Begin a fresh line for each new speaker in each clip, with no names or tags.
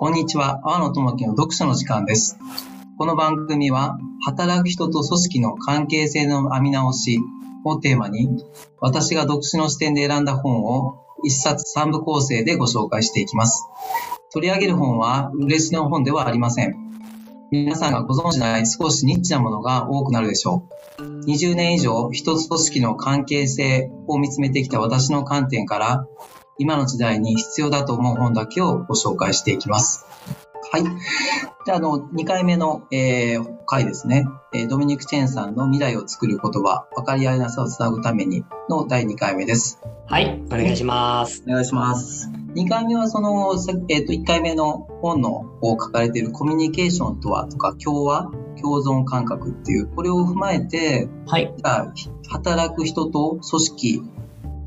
こんにちは、阿野智樹の読書の時間です。この番組は、働く人と組織の関係性の編み直しをテーマに、私が読書の視点で選んだ本を一冊三部構成でご紹介していきます。取り上げる本は、嬉しの本ではありません。皆さんがご存知ない少しニッチなものが多くなるでしょう。20年以上、一つ組織の関係性を見つめてきた私の観点から、今の時代に必要だと思う本だけをご紹介していきます。はい。じゃあ、あの、2回目の、えー回ですね。えードミニク・チェンさんの未来を作る言葉、分かり合いなさをつなぐためにの第2回目です。
はい、お願いします。
お願いします。2回目はその、さえっ、と、1回目の本のを書かれているコミュニケーションとはとか、共和、共存感覚っていう、これを踏まえて、
はい。
じゃあ働く人と組織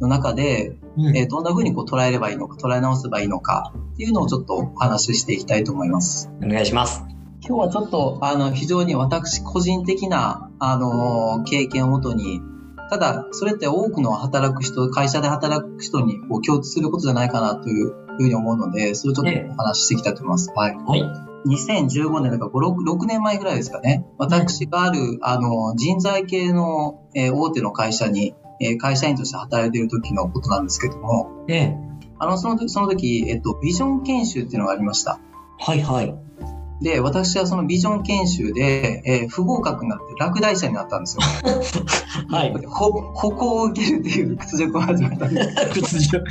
の中で、
うん
えーどんな風にこう捉えればいいのか、捉え直せばいいのかっていうのをちょっとお話ししていきたいと思います。
お願いします。
今日はちょっと、あの、非常に私個人的な、あの、経験をもとに、ただ、それって多くの働く人、会社で働く人にこう共通することじゃないかなというふうに思うので、それをちょっとお話ししていきたいと思います。はい。
はい。
2015年だから5、6, 6年前ぐらいですかね。私がある、あの、人材系の、えー大手の会社に、えー会社員として働いている時のことなんですけども、
ええ。
あの、その時、その時、えっと、ビジョン研修っていうのがありました。
はいはい。
で、私はそのビジョン研修で、えー不合格になって落第者になったんですよ。
はい。
ほ、歩行を受けるっていう屈辱を始めたんです。
屈辱。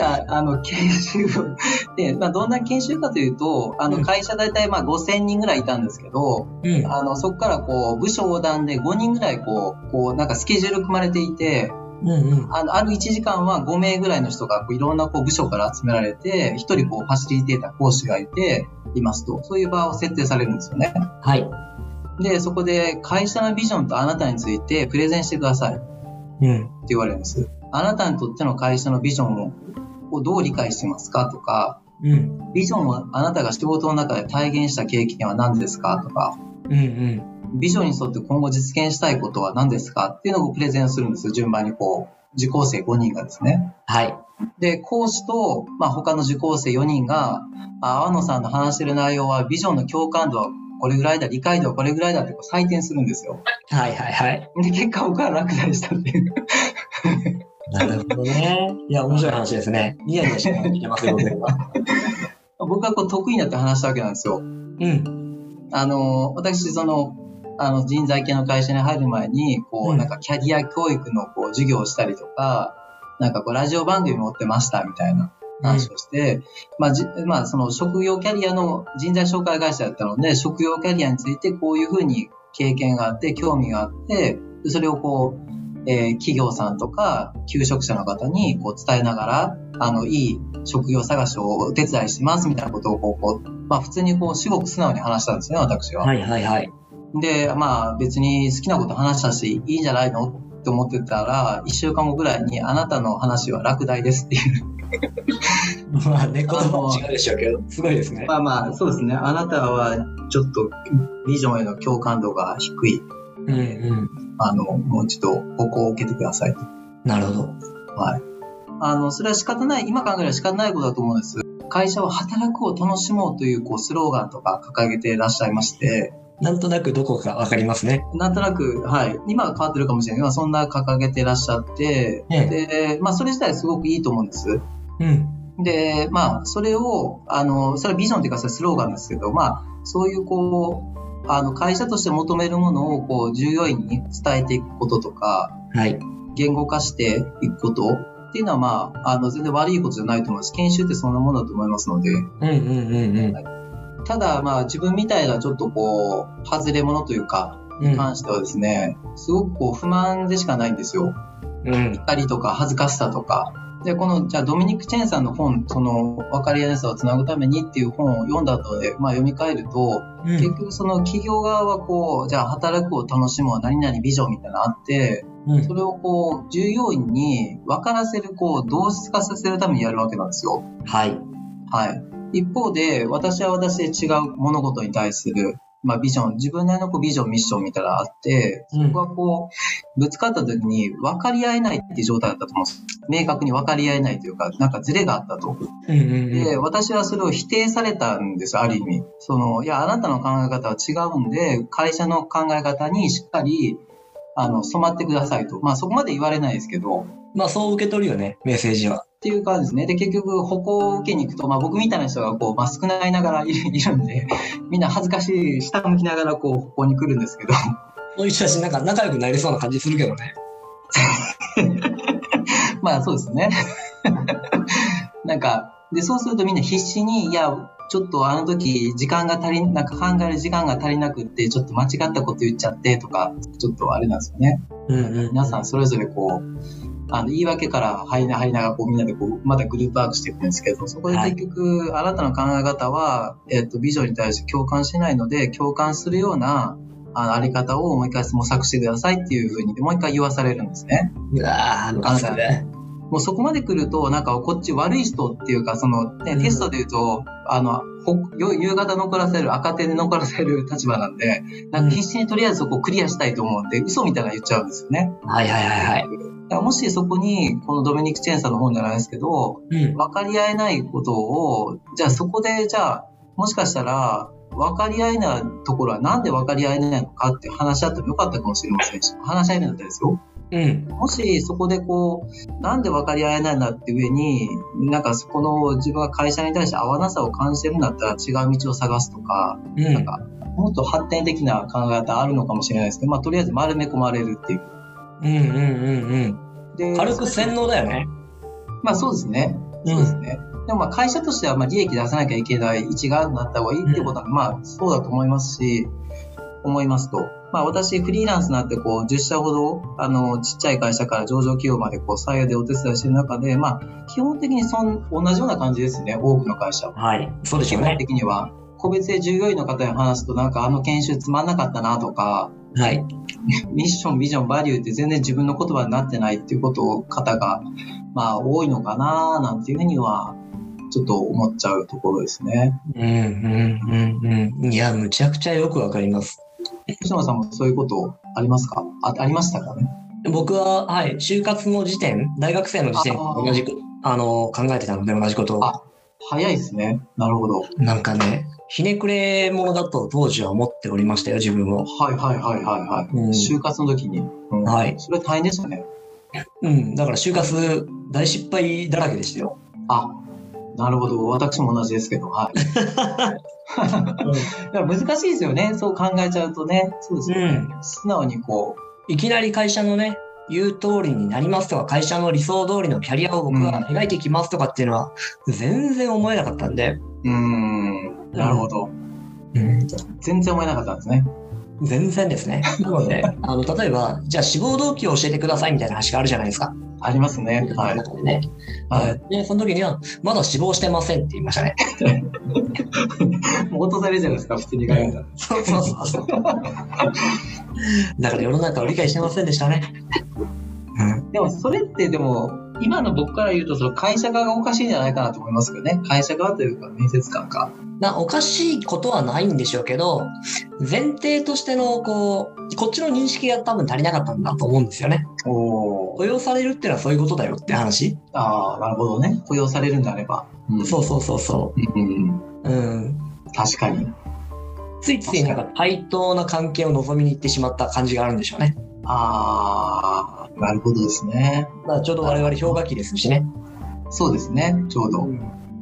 いや、あの、研修をで、まあ、どんな研修かというと、あの、
うん
会社大体まあ5000人ぐらいいたんですけど、
うん。
あの、そこからこう、部署横断で5人ぐらいこう、こう、なんかスケジュール組まれていて、
うんうん。
あの、ある1時間は5名ぐらいの人がこういろんなこう部署から集められて、1人こう、ファシリテーター講師がいて、いますと。そういう場を設定されるんですよね。
はい。
で、そこで会社のビジョンとあなたについてプレゼンしてくださいって
うん。
言われるんです。あなたにとっての会社のビジョンををどう理解してますかとか、
うん。
ビジョンをあなたが仕事の中で体現した経験は何ですかとか、
うんうん。
ビジョンに沿って今後実現したいことは何ですかっていうのをプレゼンするんですよ。順番にこう、受講生5人がですね。
はい。
で、講師と、まあ、他の受講生4人が、あ、阿野さんの話してる内容はビジョンの共感度はこれぐらいだ、理解度はこれぐらいだってこう採点するんですよ。
はいはいはい。
で、結果僕は落第したっていう。
なるほどね。いや、面白い話ですね。ニヤニヤしながら聞けますよ、僕は。
僕はこう得意になって話したわけなんですよ。
うん。
あの、私、その、あの、人材系の会社に入る前に、こう、
うん
なんかキャリア教育のこう授業をしたりとか、なんかこう、ラジオ番組持ってましたみたいな話をして、まあ、じ、まあ、その職業キャリアの人材紹介会社だったので、職業キャリアについてこういうふうに経験があって、興味があって、でそれをこう、えー企業さんとか、求職者の方にこう伝えながら、あの、いい職業探しをお手伝いしますみたいなことをこう、まあ普通にこう、至極素直に話したんですね、私は。
はいはいはい。
で、まあ別に好きなこと話したし、いいんじゃないの？って思ってたら、一週間後ぐらいに、あなたの話は落第ですっていう。
まあね、言葉も違うでしょうけど、すごいですね。
まあまあ、そうですね。あなたはちょっとビジョンへの共感度が低い。
うんうん。
あの、もうちょっと歩行を受けてくださいと。
なるほど。
はい。あの、それは仕方ない、今考えれば仕方ないことだと思うんです。会社は働くを楽しもうという、こう、スローガンとか掲げていらっしゃいまして、
なんとなくどこかわかりますね。
なんとなく、はい。今は変わってるかもしれないけど、そんな掲げていらっしゃって、
え
で、まあ、それ自体すごくいいと思うんです。
うん。
で、まあ、それを、あの、それはビジョンっていうか、それはスローガンですけど、まあ、そういう、こう、あの、会社として求めるものを、こう、従業員に伝えていくこととか、
はい。
言語化していくことっていうのは、まあ、あの、全然悪いことじゃないと思います。研修ってそんなものだと思いますので、
うんうんうんうん。
ただ、まあ、自分みたいなちょっとこう、外れ者というか、
うん
に関してはですね、すごくこう、不満でしかないんですよ。
うん。
怒りとか恥ずかしさとか。で、この、じゃあ、ドミニク・チェンさんの本、その、分かりやすさをつなぐためにっていう本を読んだ後で、まあ、読み替えると、結局その企業側はこう、じゃあ、働くを楽しむは何々ビジョンみたいなのあって、
うん
それをこう、従業員に分からせる、こう、同質化させるためにやるわけなんですよ。
はい。
はい。一方で、私は私で違う物事に対する、まあビジョン、自分なりのこうビジョン、ミッションみたいなのがあって、そこがこう、ぶつかった時に分かり合えないっていう状態だったと思うんです。明確に分かり合えないというか、なんかズレがあったと。で、私はそれを否定されたんですよ、ある意味。その、いや、あなたの考え方は違うんで、会社の考え方にしっかり、あの、染まってくださいと。まあ、そこまで言われないですけど、
まあそう受け取るよね、メッセージは。
っていう感じですね。で、結局、歩行を受けに行くと、まあ僕みたいな人がこう、まあ少ないながらい るいるんで、みんな恥ずかしい、下向きながらこう、歩行に来るんですけど、
そういう人たちなんか仲良くなりそうな感じするけどね。
まあそうですね。なんか、で、そうするとみんな必死に、いや、ちょっとあの時時間が足り、なんか考える時間が足りなくって、ちょっと間違ったこと言っちゃってとか、ちょっとあれなんですよね。
うんうん。
皆さんそれぞれこう、あの、言い訳から入りな、入りながらこうみんなでこう、またグループワークしていくんですけど、そこで結局、あなたの考え方は、えっ、と、ビジョンに対して共感しないので、共感するような、あの、あり方をもう一回模索してくださいっていうふうに、もう一回言わされるんですね。
うわー、ムカつくね。
もうそこまで来ると、なんかこっち悪い人っていうか、その、ね、
うん
テストで言うと、あの、夕方残らせる、赤手で残らせる立場なんで、なんか必死にとりあえずそこをクリアしたいと思うんで、嘘みたいなの言っちゃうんですよね。
はいはいはいはい。
らもしそこに、このドミニク・チェーンさんの本じゃないですけど、
うん。
分かり合えないことを、じゃあそこで、じゃあ、もしかしたら、分かり合えないところはなんで分かり合えないのかって話し合ってもよかったかもしれませんし、話し合えるんだったらですよ。
うん。
もしそこでこう、なんで分かり合えないんだって上に、なんかそこの自分が会社に対して合わなさを感じてるんだったら違う道を探すとか、
うん。
なんか、もっと発展的な考え方あるのかもしれないですけど、まあとりあえず丸め込まれるっていう。
うんうんうん
で
うん。軽く洗脳だよね。
まあそうですね。そうですね。でもまあ会社としてはまあ利益出さなきゃいけない位置がなった方がいいってことは、まあそうだと思いますし、思いますと。まあ私フリーランスになってこう10社ほど、あの、ちっちゃい会社から上場企業までこう採用でお手伝いしてる中で、まあ基本的にそん同じような感じですね、多くの会社は。
はい。そうでし
基本
ょうね。
的には。個別で従業員の方に話すとなんかあの研修つまんなかったなとか、
はい。
ミッション、ビジョン、バリューって全然自分の言葉になってないっていうことを方が、まあ多いのかななんていうふうには、ちょっと思っちゃうところですね。
うんうんうんうん。いや、むちゃくちゃよくわかります。
吉野さんもそういうことありますか？あありましたかね？
僕は、はい、就活の時点、大学生の時点同じく、あの、考えてたので同じことを。
あ早いですね。なるほど。
なんかね、ひねくれ者だと当時は思っておりましたよ、自分を。
はいはいはいはいはい。
うん
就活の時に。うん
はい
それ大変ですよね。
うん、だから就活大失敗だらけでしたよ。
あ、なるほど。私も同じですけど、はい。い や難しいですよね。そう考えちゃうとね。そうですよね。
うん。
素直にこう、
いきなり会社のね、言う通りになりますとか、会社の理想通りのキャリアを僕が描いていきますとかっていうのは、全然思えなかったんで、
うーん、なるほど。
うん、
全然思えなかったんですね。
全然ですね。なので、あの、例えば、じゃあ志望動機を教えてくださいみたいな話があるじゃないですか。
ありますね。はい。
ね。
はい。
で、その時には、まだ志望してませんって言いましたね。
もう落とされるじゃないですか、普通に考えたら。
そうそうそうそう。だから世の中を理解してませんでしたね。うん。
でも、それってでも、今の僕から言うと、その会社側がおかしいんじゃないかなと思いますけどね。会社側というか、面接官か。
なおかしいことはないんでしょうけど、前提としての、こう、こっちの認識が多分足りなかったんだと思うんですよね。
お
雇用されるっていうのはそういうことだよって話。
ああ、なるほどね。雇用されるんであれば。うん。
そうそうそうそ
うん。
う。うん。
確かに。
ついついなんか対等な関係を望みに行ってしまった感じがあるんでしょうね。
ああ、なるほどですね。
まあちょうど我々氷河期ですしね。
そうですね。ちょうど。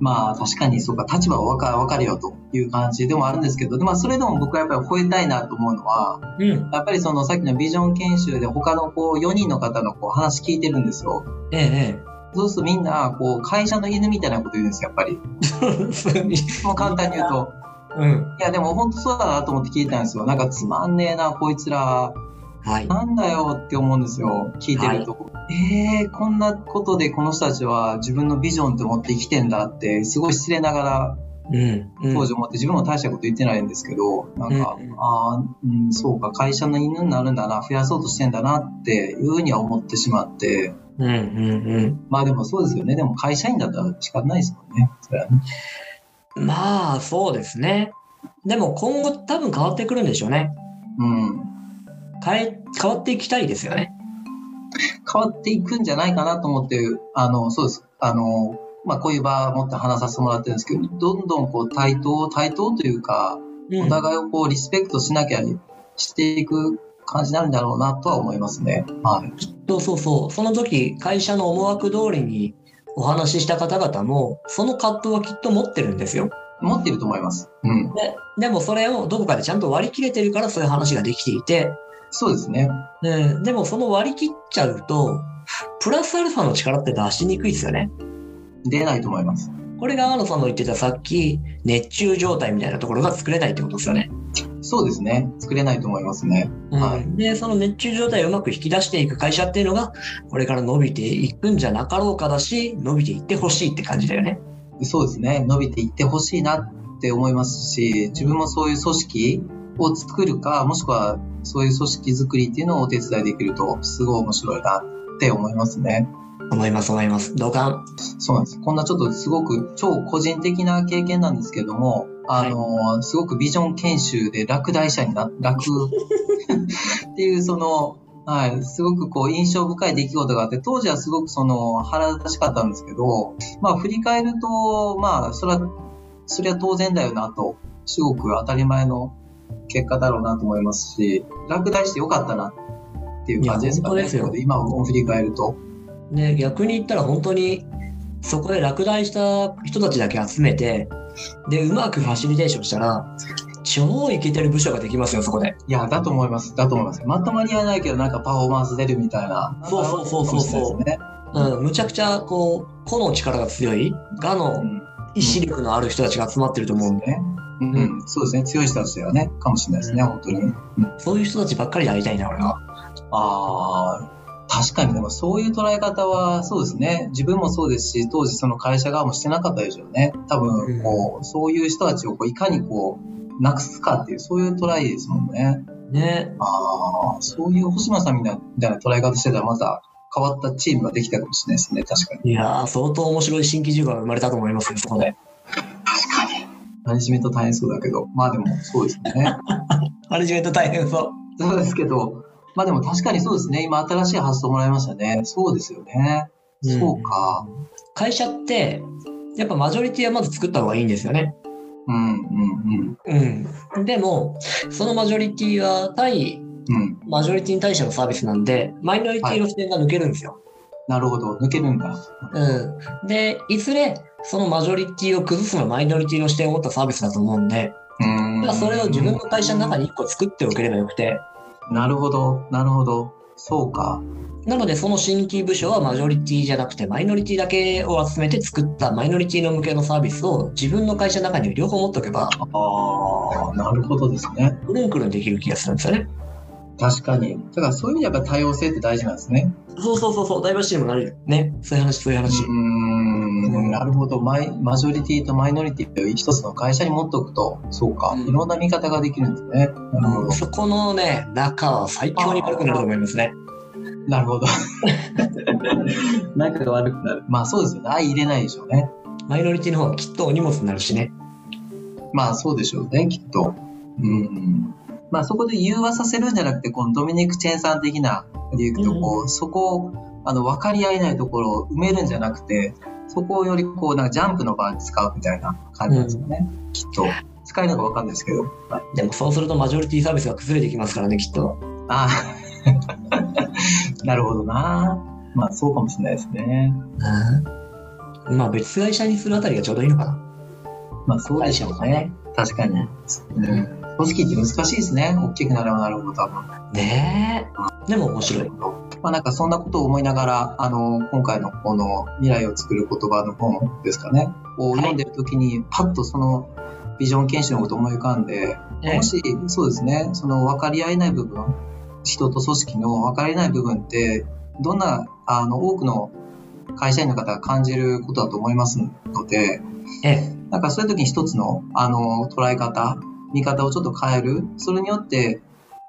まあ確かにそうか、立場は分か分かるよという感じでもあるんですけど、でまあそれでも僕はやっぱり吠えたいなと思うのは、
うん。
やっぱりそのさっきのビジョン研修で他のこう4人の方のこう話聞いてるんですよ。
ええ、
そうするとみんなこう会社の犬みたいなこと言うんですよ、やっぱり。
ええ。
もう簡単に言うと。
うん。
いやでも本当そうだなと思って聞いたんですよ。なんかつまんねえな、こいつら。
はい。
なんだよって思うんですよ。聞いてると。えー、こんなことでこの人たちは自分のビジョンって思って生きてんだって、すごい失礼ながら
うん。うん
当時思って自分も大したこと言ってないんですけど、なんか、
うん
ああ、うん、そうか、会社の犬になるんだな、増やそうとしてんだなっていうふうには思ってしまって、
うんうんうん。
まあでもそうですよね。でも会社員だったら仕方ないですもんね。それはね。
まあ、そうですね。でも今後多分変わってくるんでしょうね。
うん。
変え、変わっていきたいですよね。
変わっていくんじゃないかなと思って、あの、そうです。あの、まあ、こういう場を持って話させてもらってるんですけど、どんどんこう対等、対等というか、
うん
お互いをこうリスペクトしなきゃしていく感じになるんだろうなとは思いますね。はい。
そうそうそう。その時、会社の思惑通りにお話しした方々も、その葛藤はきっと持ってるんですよ。
持っていると思います。うん。
ででもそれをどこかでちゃんと割り切れてるからそういう話ができていて、
そうですね。
ね、でもその割り切っちゃうと、プラスアルファの力って出しにくいですよね。
出ないと思います。
これが天野さんの言ってたさっき、熱中状態みたいなところが作れないってことですよね。
そうですね。作れないと思いますね。
うん
はい
で、その熱中状態をうまく引き出していく会社っていうのが、これから伸びていくんじゃなかろうかだし、伸びていってほしいって感じだよね。
そうですね。伸びていってほしいなって思いますし、自分もそういう組織を作るか、もしくはそういう組織作りっていうのをお手伝いできると、すごい面白いなって思いますね。
思います、思います。同感。
そうなんです。こんなちょっとすごく超個人的な経験なんですけども、あの、すごくビジョン研修で落第者にな、落 っていうその、はい、すごくこう印象深い出来事があって、当時はすごくその腹立たしかったんですけど、まあ振り返ると、まあそれは、それは当然だよなと、すごく当たり前の結果だろうなと思いますし、落第してよかったなっていう感じですかね。
ですよ
今を振り返ると。
ね、逆に言ったら本当に、そこで落第した人たちだけ集めて、で、うまくファシリテーションしたら、超イケてる部署ができますよ、そこで。
いや、だと思います。だと思います。まとまりはないけど、なんかパフォーマンス出るみたいな。
そうそうそうそうそう
ね
うん、むちゃくちゃ、こう、個の力が強い、我の
うん
意志力のある人たちが集まってると思うんで、
ね。うん、うん、そうですね。強い人たちだよね。かもしれないですね、本当に。うん、
そういう人たちばっかりで会いたいな、俺は。
ああ、確かにでもそういう捉え方はそうですね。自分もそうですし、当時その会社側もしてなかったでしょうね。多分、こう、そういう人たちをこういかにこう、なくすかっていう、そういうトライですもんね。
ね。
ああ、そういう星野さんみたいな捉え方してたらまた変わったチームができたかもしれないですね、確かに。
いやー、相当面白い新規事業が生まれたと思いますよ、そこで。
確かに。マネジメント大変そうだけど、まあでもそうですね。
マネジメント大変そう。
そうですけど、まあでも確かにそうですね。今新しい発想もらいましたね。そうですよね。
うん
そうか。
会社って、やっぱマジョリティはまず作った方がいいんですよね。
うん、うん、
うん。でも、そのマジョリティは対
うん。うん。
マジョリティに対してのサービスなんで、マイノリティの視点が抜けるんですよ。
なるほど。抜けるんだ。
うん。で、いずれ、そのマジョリティを崩すのはマイノリティの視点を持ったサービスだと思うんで、
うーん。
それを自分の会社の中に一個作っておければよくて、
なるほど。なるほど。そうか。
なのでその新規部署はマジョリティじゃなくてマイノリティだけを集めて作ったマイノリティの向けのサービスを自分の会社の中に両方持っておけば、
ああ、なるほどですね。
くるんくるんできる気がするんですよね。
確かに。だからそういう意味でやっぱ多様性って大事なんですね。
そうそうそうそう、ダイバーシティにもなるよね。そういう話、そういう
う
話。
ーん。なるほど。マイ、マジョリティとマイノリティという一つの会社に持っておくと、そうか。
うん
いろんな見方ができるんですね。なるほど。
そこのね、仲は最強に悪くなると思いますね。
なるほど。仲が悪くなる。まあそうですよね。相入れないでしょうね。
マイノリティの方がきっとお荷物になるしね。
まあそうでしょうね、きっと。うん。まあそこで融和させるんじゃなくて、このドミニク・チェンさん的なでいくと、こう、そこを、あの、分かり合えないところを埋めるんじゃなくて、そこをよりこう、なんかジャンプの場に使うみたいな感じなんですよね。きっと。使えるのか分かんないですけど。
でもそうするとマジョリティサービスが崩れてきますからね、きっと。
ああ。なるほどな。まあそうかもしれないですね。
うん。まあ別会社にするあたりがちょうどいいのかな。
まあそうでしょうね。確かに。うん。組織って難しいですね。大きくなればなるほど多分。
ねえ。でも面白い。
まあなんかそんなことを思いながら、あの、今回のこの未来を作る言葉の本ですかね、を読んでる時に、パッとそのビジョン研修のことを思い浮かんで、
ね
もし、そうですね、その分かり合えない部分、人と組織の分かり合えない部分って、どんな、あの、多くの会社員の方が感じることだと思いますので、
ええ。
なんかそういう時に一つの、あの、捉え方、見方をちょっと変える。それによって、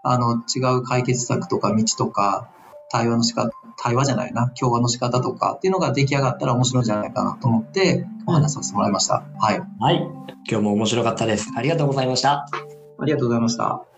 あの、違う解決策とか道とか、対応の仕方対話じゃないな、共話の仕方とかっていうのが出来上がったら面白いんじゃないかなと思ってお話しさせてもらいました。はい。
はい。今日も面白かったです。ありがとうございました。
ありがとうございました。